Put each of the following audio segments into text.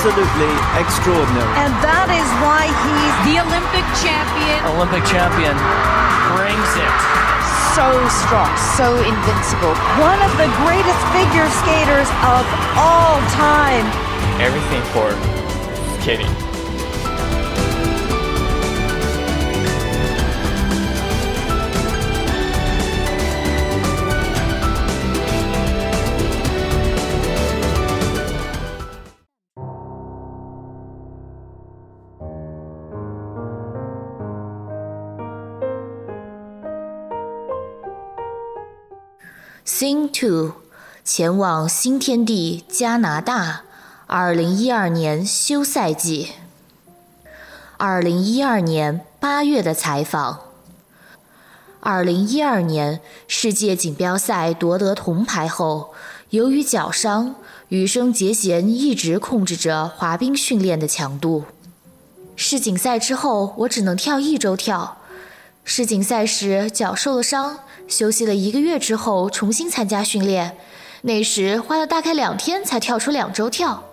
Absolutely extraordinary. And that is why he's The Olympic champion. Olympic champion brings it. so strong, so invincible. One of the greatest figure skaters of all time. Everything for skating.，Sing to，前往新天地加拿大，二零一二年休赛季。二零一二年八月的采访。二零一二年世界锦标赛夺得铜牌后，由于脚伤，羽生结弦一直控制着滑冰训练的强度。世锦赛之后，我只能跳一周跳。世锦赛时脚受了伤，休息了一个月之后重新参加训练，那时花了大概两天才跳出两周跳。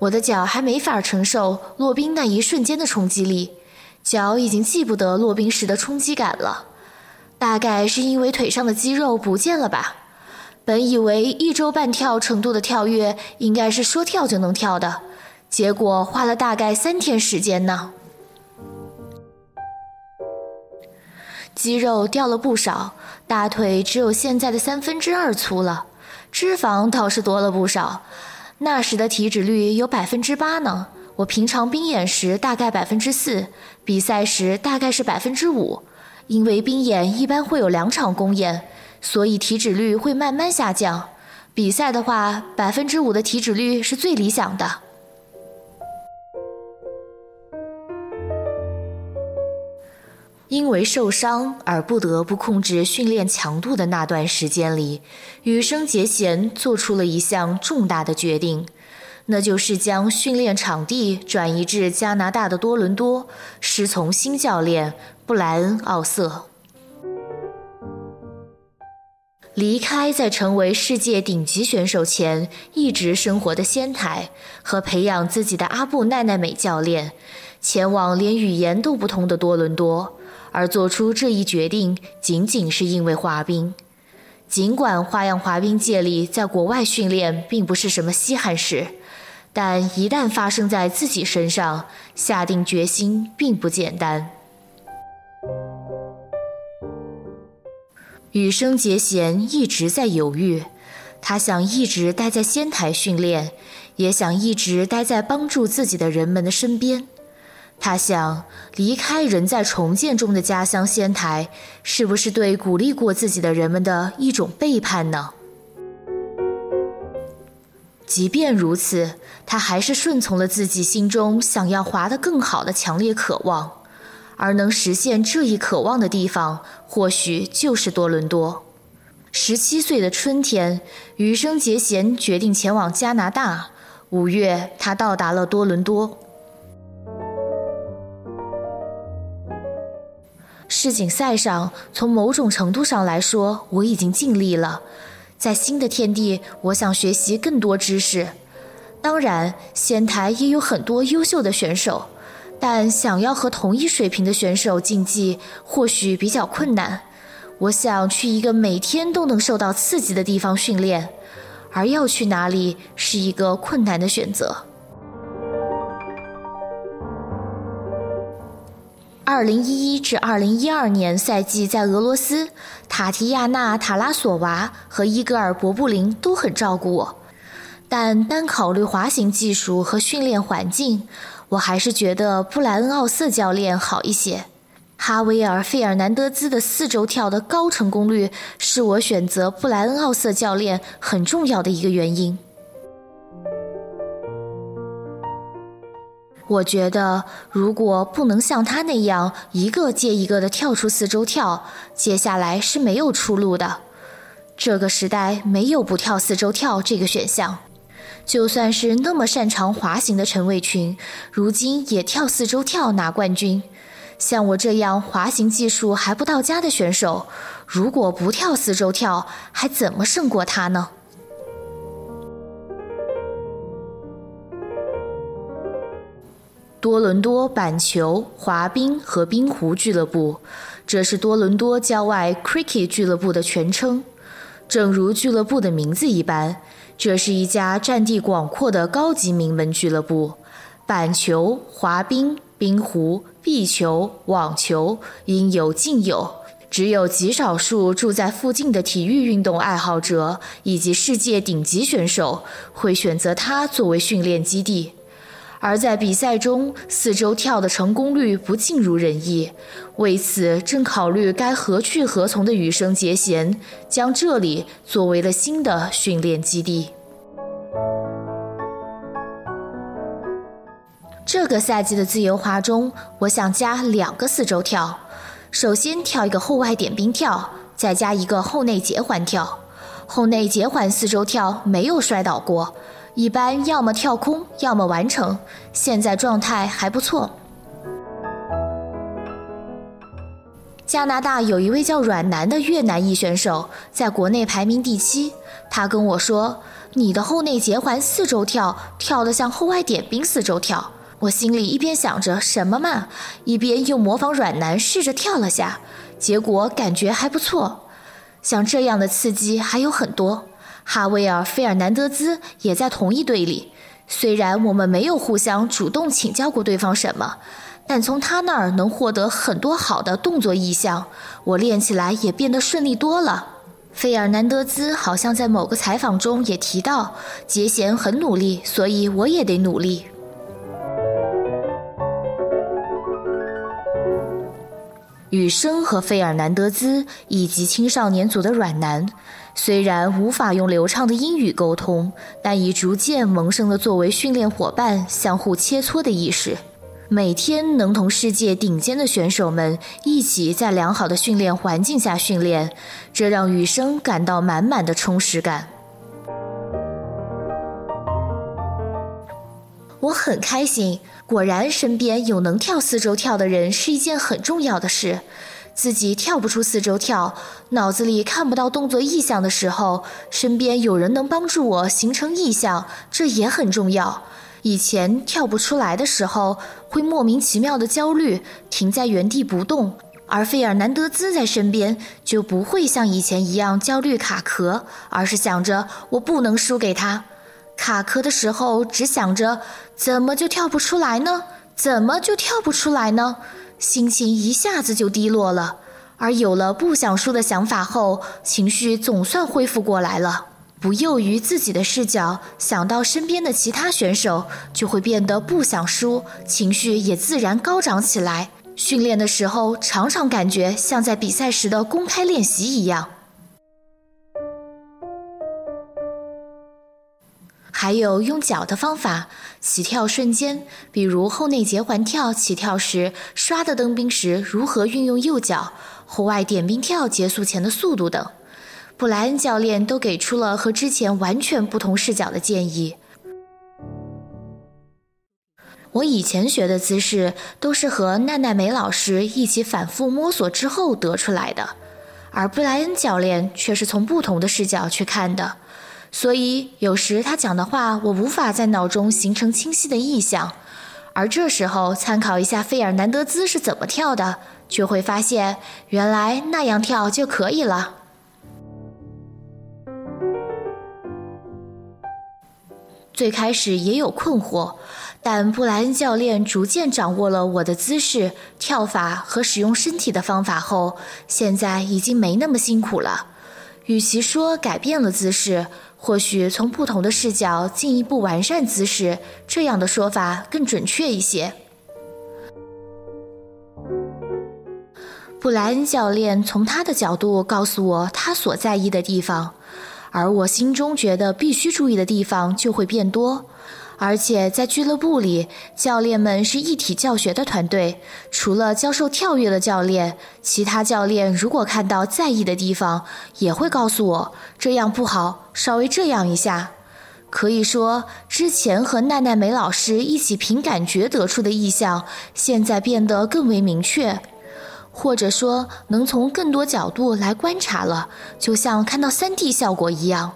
我的脚还没法承受落冰那一瞬间的冲击力，脚已经记不得落冰时的冲击感了。大概是因为腿上的肌肉不见了吧。本以为一周半跳程度的跳跃应该是说跳就能跳的，结果花了大概三天时间呢。肌肉掉了不少，大腿只有现在的三分之二粗了，脂肪倒是多了不少。那时的体脂率有百分之八呢，我平常冰演时大概百分之四，比赛时大概是百分之五。因为冰演一般会有两场公演，所以体脂率会慢慢下降。比赛的话，百分之五的体脂率是最理想的。因为受伤而不得不控制训练强度的那段时间里，羽生结弦做出了一项重大的决定，那就是将训练场地转移至加拿大的多伦多，师从新教练布莱恩·奥瑟。离开在成为世界顶级选手前一直生活的仙台和培养自己的阿布奈奈美教练，前往连语言都不通的多伦多。而做出这一决定，仅仅是因为滑冰。尽管花样滑冰界里在国外训练并不是什么稀罕事，但一旦发生在自己身上，下定决心并不简单。羽生结弦一直在犹豫，他想一直待在仙台训练，也想一直待在帮助自己的人们的身边。他想离开仍在重建中的家乡仙台，是不是对鼓励过自己的人们的一种背叛呢？即便如此，他还是顺从了自己心中想要滑得更好的强烈渴望，而能实现这一渴望的地方，或许就是多伦多。十七岁的春天，羽生结弦决定前往加拿大。五月，他到达了多伦多。世锦赛上，从某种程度上来说，我已经尽力了。在新的天地，我想学习更多知识。当然，仙台也有很多优秀的选手，但想要和同一水平的选手竞技，或许比较困难。我想去一个每天都能受到刺激的地方训练，而要去哪里是一个困难的选择。二零一一至二零一二年赛季在俄罗斯，塔提亚娜·塔拉索娃和伊戈尔·博布林都很照顾我，但单考虑滑行技术和训练环境，我还是觉得布莱恩·奥瑟教练好一些。哈维尔·费尔南德兹的四周跳的高成功率是我选择布莱恩·奥瑟教练很重要的一个原因。我觉得，如果不能像他那样一个接一个的跳出四周跳，接下来是没有出路的。这个时代没有不跳四周跳这个选项。就算是那么擅长滑行的陈伟群，如今也跳四周跳拿冠军。像我这样滑行技术还不到家的选手，如果不跳四周跳，还怎么胜过他呢？多伦多板球、滑冰和冰壶俱乐部，这是多伦多郊外 Cricket 俱乐部的全称。正如俱乐部的名字一般，这是一家占地广阔的高级名门俱乐部。板球、滑冰、冰壶、壁球、网球应有尽有，只有极少数住在附近的体育运动爱好者以及世界顶级选手会选择它作为训练基地。而在比赛中，四周跳的成功率不尽如人意，为此正考虑该何去何从的羽生结弦将这里作为了新的训练基地。这个赛季的自由滑中，我想加两个四周跳，首先跳一个后外点冰跳，再加一个后内结环跳。后内结环四周跳没有摔倒过。一般要么跳空，要么完成。现在状态还不错。加拿大有一位叫阮南的越南裔选手，在国内排名第七。他跟我说：“你的后内结环四周跳跳得像后外点冰四周跳。”我心里一边想着什么嘛，一边又模仿阮南试着跳了下，结果感觉还不错。像这样的刺激还有很多。哈维尔·费尔南德兹也在同一队里，虽然我们没有互相主动请教过对方什么，但从他那儿能获得很多好的动作意向，我练起来也变得顺利多了。费尔南德兹好像在某个采访中也提到，杰贤很努力，所以我也得努力。羽生和费尔南德兹以及青少年组的阮南。虽然无法用流畅的英语沟通，但已逐渐萌生了作为训练伙伴相互切磋的意识。每天能同世界顶尖的选手们一起在良好的训练环境下训练，这让羽生感到满满的充实感。我很开心，果然身边有能跳四周跳的人是一件很重要的事。自己跳不出四周跳，脑子里看不到动作意象的时候，身边有人能帮助我形成意象，这也很重要。以前跳不出来的时候，会莫名其妙的焦虑，停在原地不动。而费尔南德兹在身边，就不会像以前一样焦虑卡壳，而是想着我不能输给他。卡壳的时候，只想着怎么就跳不出来呢？怎么就跳不出来呢？心情一下子就低落了，而有了不想输的想法后，情绪总算恢复过来了。不囿于自己的视角，想到身边的其他选手，就会变得不想输，情绪也自然高涨起来。训练的时候，常常感觉像在比赛时的公开练习一样。还有用脚的方法，起跳瞬间，比如后内结环跳起跳时刷的蹬冰时如何运用右脚，后外点冰跳结束前的速度等，布莱恩教练都给出了和之前完全不同视角的建议。我以前学的姿势都是和奈奈美老师一起反复摸索之后得出来的，而布莱恩教练却是从不同的视角去看的。所以有时他讲的话，我无法在脑中形成清晰的意象，而这时候参考一下费尔南德兹是怎么跳的，就会发现原来那样跳就可以了。最开始也有困惑，但布莱恩教练逐渐掌握了我的姿势、跳法和使用身体的方法后，现在已经没那么辛苦了。与其说改变了姿势，或许从不同的视角进一步完善姿势，这样的说法更准确一些。布莱恩教练从他的角度告诉我他所在意的地方，而我心中觉得必须注意的地方就会变多。而且在俱乐部里，教练们是一体教学的团队。除了教授跳跃的教练，其他教练如果看到在意的地方，也会告诉我这样不好，稍微这样一下。可以说，之前和奈奈美老师一起凭感觉得出的意向，现在变得更为明确，或者说能从更多角度来观察了，就像看到 3D 效果一样。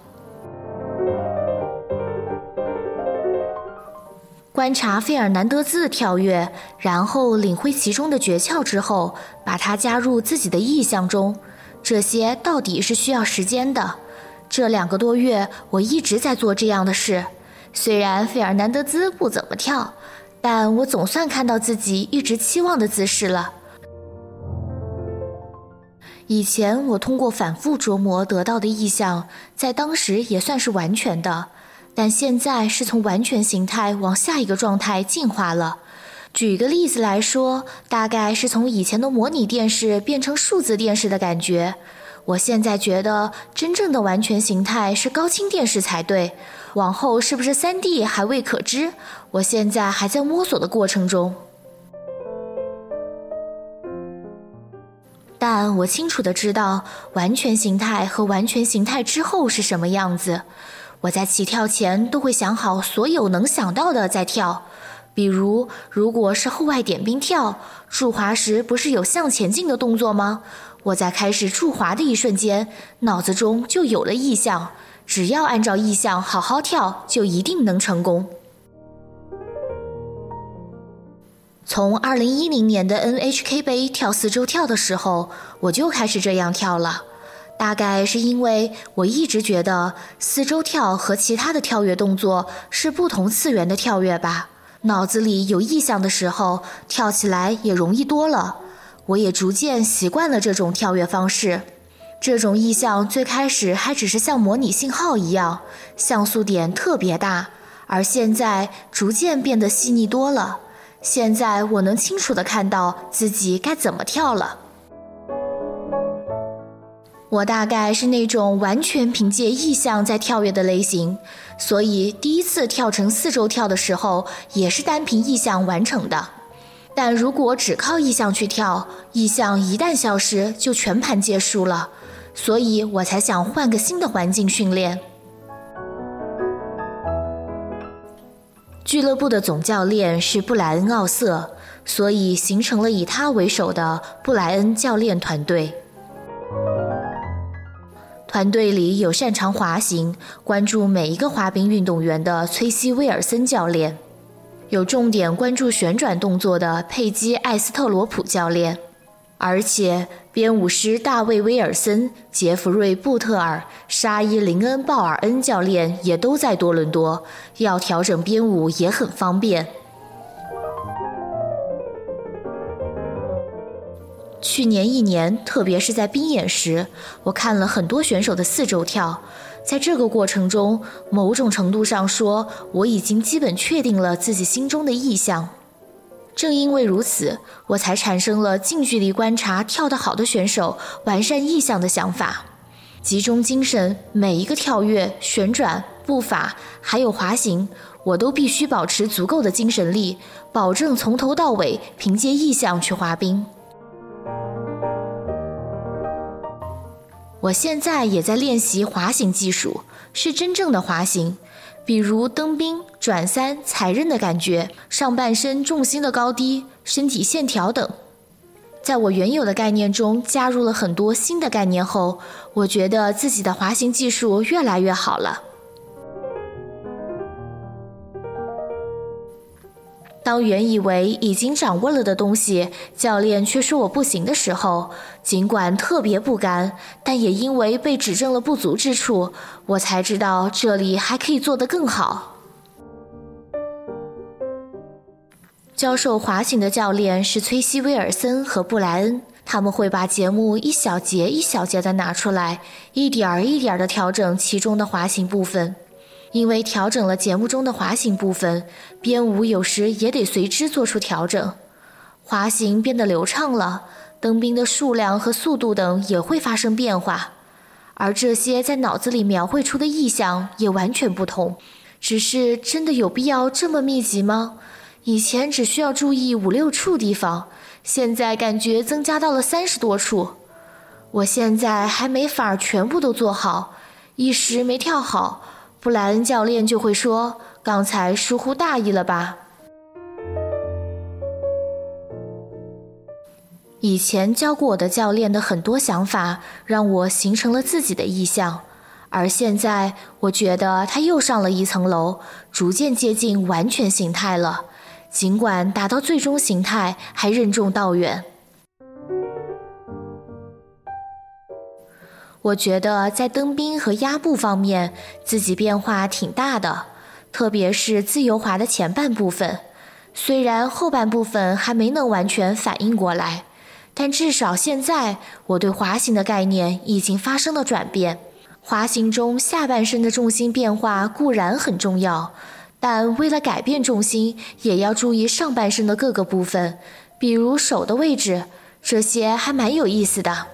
观察费尔南德兹的跳跃，然后领会其中的诀窍之后，把它加入自己的意象中，这些到底是需要时间的。这两个多月，我一直在做这样的事。虽然费尔南德兹不怎么跳，但我总算看到自己一直期望的姿势了。以前我通过反复琢磨得到的意象，在当时也算是完全的。但现在是从完全形态往下一个状态进化了。举个例子来说，大概是从以前的模拟电视变成数字电视的感觉。我现在觉得真正的完全形态是高清电视才对。往后是不是 3D 还未可知，我现在还在摸索的过程中。但我清楚的知道完全形态和完全形态之后是什么样子。我在起跳前都会想好所有能想到的再跳，比如如果是后外点冰跳，驻滑时不是有向前进的动作吗？我在开始驻滑的一瞬间，脑子中就有了意向，只要按照意向好好跳，就一定能成功。从二零一零年的 NHK 杯跳四周跳的时候，我就开始这样跳了。大概是因为我一直觉得四周跳和其他的跳跃动作是不同次元的跳跃吧。脑子里有意象的时候，跳起来也容易多了。我也逐渐习惯了这种跳跃方式。这种意象最开始还只是像模拟信号一样，像素点特别大，而现在逐渐变得细腻多了。现在我能清楚地看到自己该怎么跳了。我大概是那种完全凭借意象在跳跃的类型，所以第一次跳成四周跳的时候，也是单凭意象完成的。但如果只靠意象去跳，意象一旦消失，就全盘皆输了。所以我才想换个新的环境训练。俱乐部的总教练是布莱恩·奥瑟，所以形成了以他为首的布莱恩教练团队。团队里有擅长滑行、关注每一个滑冰运动员的崔西·威尔森教练，有重点关注旋转动作的佩基·艾斯特罗普教练，而且编舞师大卫·威尔森、杰弗瑞·布特尔、沙伊·林恩·鲍尔恩教练也都在多伦多，要调整编舞也很方便。去年一年，特别是在冰演时，我看了很多选手的四周跳。在这个过程中，某种程度上说，我已经基本确定了自己心中的意向。正因为如此，我才产生了近距离观察跳得好的选手完善意向的想法。集中精神，每一个跳跃、旋转、步伐，还有滑行，我都必须保持足够的精神力，保证从头到尾凭借意向去滑冰。我现在也在练习滑行技术，是真正的滑行，比如蹬冰、转三、踩刃的感觉，上半身重心的高低、身体线条等。在我原有的概念中加入了很多新的概念后，我觉得自己的滑行技术越来越好了。当原以为已经掌握了的东西，教练却说我不行的时候，尽管特别不甘，但也因为被指正了不足之处，我才知道这里还可以做得更好。教授滑行的教练是崔西·威尔森和布莱恩，他们会把节目一小节一小节的拿出来，一点儿一点儿的调整其中的滑行部分。因为调整了节目中的滑行部分，编舞有时也得随之做出调整。滑行变得流畅了，蹬冰的数量和速度等也会发生变化，而这些在脑子里描绘出的意象也完全不同。只是真的有必要这么密集吗？以前只需要注意五六处地方，现在感觉增加到了三十多处。我现在还没法全部都做好，一时没跳好，布莱恩教练就会说：“刚才疏忽大意了吧？”以前教过我的教练的很多想法，让我形成了自己的意向，而现在我觉得他又上了一层楼，逐渐接近完全形态了。尽管达到最终形态还任重道远，我觉得在蹬冰和压步方面自己变化挺大的，特别是自由滑的前半部分，虽然后半部分还没能完全反应过来。但至少现在，我对滑行的概念已经发生了转变。滑行中下半身的重心变化固然很重要，但为了改变重心，也要注意上半身的各个部分，比如手的位置，这些还蛮有意思的。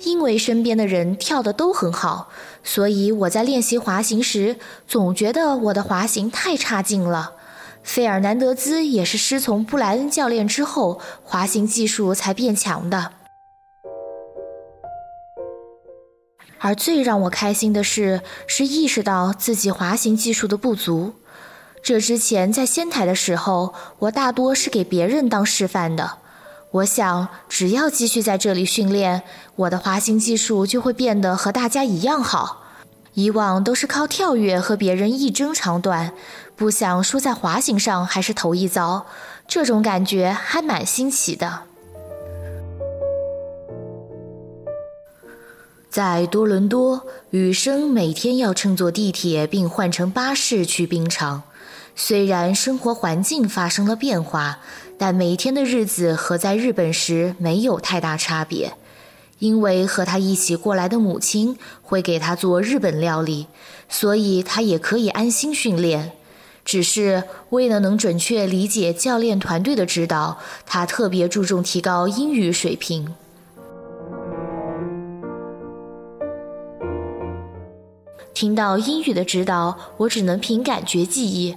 因为身边的人跳的都很好，所以我在练习滑行时，总觉得我的滑行太差劲了。费尔南德兹也是师从布莱恩教练之后，滑行技术才变强的。而最让我开心的是，是意识到自己滑行技术的不足。这之前在仙台的时候，我大多是给别人当示范的。我想，只要继续在这里训练，我的滑行技术就会变得和大家一样好。以往都是靠跳跃和别人一争长短，不想输在滑行上还是头一遭，这种感觉还蛮新奇的。在多伦多，雨生每天要乘坐地铁并换乘巴士去冰场。虽然生活环境发生了变化，但每天的日子和在日本时没有太大差别。因为和他一起过来的母亲会给他做日本料理，所以他也可以安心训练。只是为了能准确理解教练团队的指导，他特别注重提高英语水平。听到英语的指导，我只能凭感觉记忆。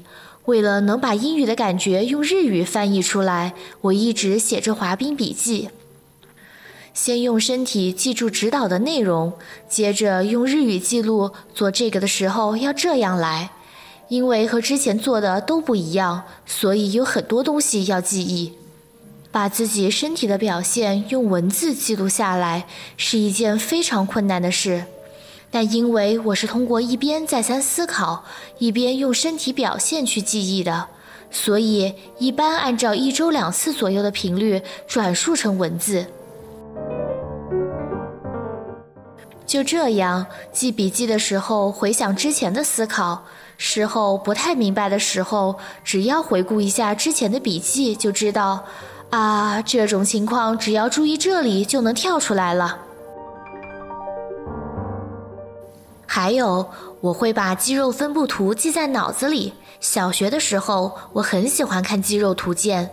为了能把英语的感觉用日语翻译出来，我一直写着滑冰笔记。先用身体记住指导的内容，接着用日语记录做这个的时候要这样来。因为和之前做的都不一样，所以有很多东西要记忆。把自己身体的表现用文字记录下来是一件非常困难的事。但因为我是通过一边再三思考，一边用身体表现去记忆的，所以一般按照一周两次左右的频率转述成文字。就这样记笔记的时候，回想之前的思考；事后不太明白的时候，只要回顾一下之前的笔记，就知道，啊，这种情况只要注意这里就能跳出来了。还有，我会把肌肉分布图记在脑子里。小学的时候，我很喜欢看肌肉图鉴。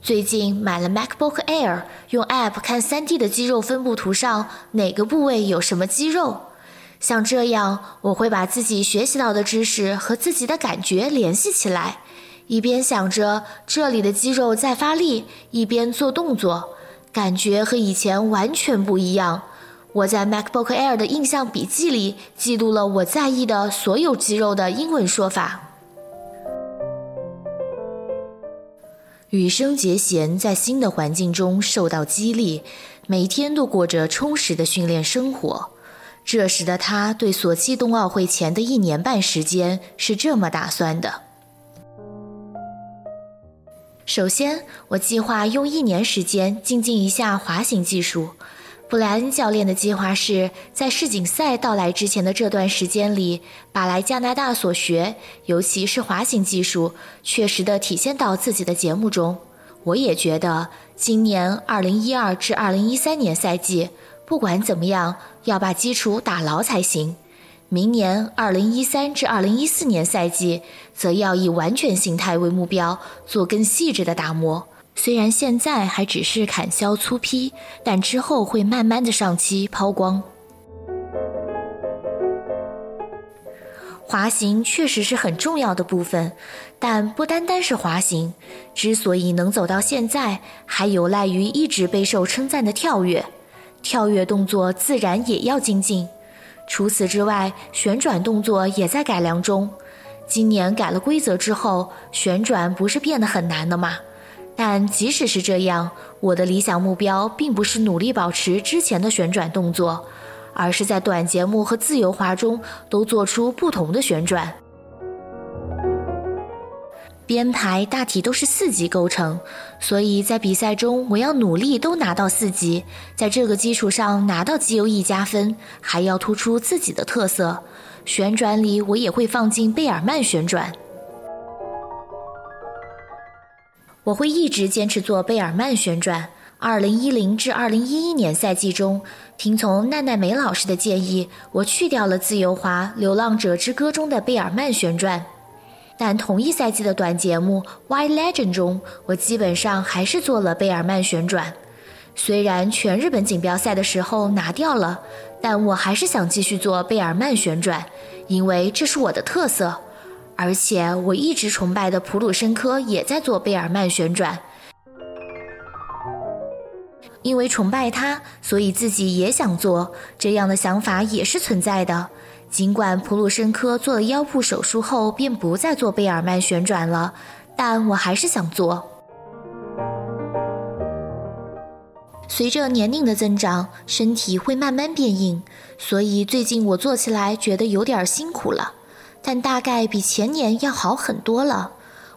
最近买了 MacBook Air，用 App 看 3D 的肌肉分布图上哪个部位有什么肌肉。像这样，我会把自己学习到的知识和自己的感觉联系起来，一边想着这里的肌肉在发力，一边做动作，感觉和以前完全不一样。我在 MacBook Air 的印象笔记里记录了我在意的所有肌肉的英文说法。羽生结弦在新的环境中受到激励，每天都过着充实的训练生活。这时的他对索契冬奥会前的一年半时间是这么打算的：首先，我计划用一年时间精进一下滑行技术。布莱恩教练的计划是在世锦赛到来之前的这段时间里，把来加拿大所学，尤其是滑行技术，确实的体现到自己的节目中。我也觉得，今年二零一二至二零一三年赛季，不管怎么样，要把基础打牢才行。明年二零一三至二零一四年赛季，则要以完全形态为目标，做更细致的打磨。虽然现在还只是砍削粗坯，但之后会慢慢的上漆抛光。滑行确实是很重要的部分，但不单单是滑行。之所以能走到现在，还有赖于一直备受称赞的跳跃。跳跃动作自然也要精进。除此之外，旋转动作也在改良中。今年改了规则之后，旋转不是变得很难了吗？但即使是这样，我的理想目标并不是努力保持之前的旋转动作。而是在短节目和自由滑中都做出不同的旋转。编排大体都是四级构成，所以在比赛中我要努力都拿到四级，在这个基础上拿到 GOE 加分，还要突出自己的特色。旋转里我也会放进贝尔曼旋转，我会一直坚持做贝尔曼旋转。二零一零至二零一一年赛季中，听从奈奈美老师的建议，我去掉了自由滑《流浪者之歌》中的贝尔曼旋转，但同一赛季的短节目《White Legend》中，我基本上还是做了贝尔曼旋转。虽然全日本锦标赛的时候拿掉了，但我还是想继续做贝尔曼旋转，因为这是我的特色。而且我一直崇拜的普鲁申科也在做贝尔曼旋转。因为崇拜他，所以自己也想做。这样的想法也是存在的。尽管普鲁申科做了腰部手术后便不再做贝尔曼旋转了，但我还是想做。随着年龄的增长，身体会慢慢变硬，所以最近我做起来觉得有点辛苦了，但大概比前年要好很多了。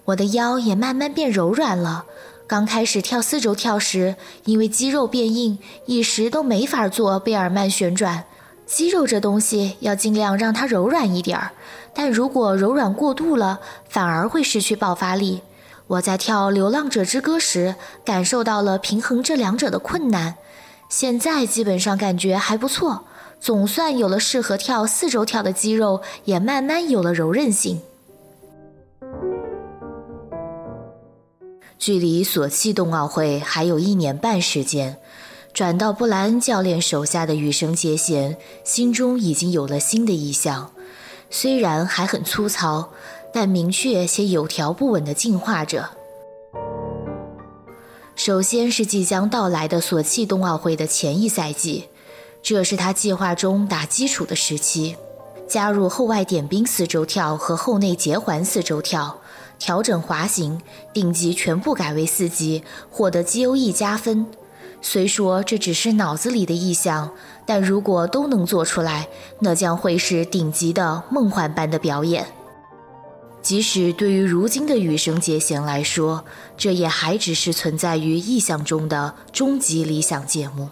我的腰也慢慢变柔软了。刚开始跳四轴跳时，因为肌肉变硬，一时都没法做贝尔曼旋转。肌肉这东西要尽量让它柔软一点儿，但如果柔软过度了，反而会失去爆发力。我在跳《流浪者之歌》时，感受到了平衡这两者的困难。现在基本上感觉还不错，总算有了适合跳四轴跳的肌肉，也慢慢有了柔韧性。距离索契冬奥会还有一年半时间，转到布莱恩教练手下的羽生结弦心中已经有了新的意向。虽然还很粗糙，但明确且有条不紊地进化着。首先是即将到来的索契冬奥会的前一赛季，这是他计划中打基础的时期，加入后外点冰四周跳和后内结环四周跳。调整滑行，顶级全部改为四级，获得 GOE 加分。虽说这只是脑子里的意象，但如果都能做出来，那将会是顶级的梦幻般的表演。即使对于如今的羽生结弦来说，这也还只是存在于意象中的终极理想节目。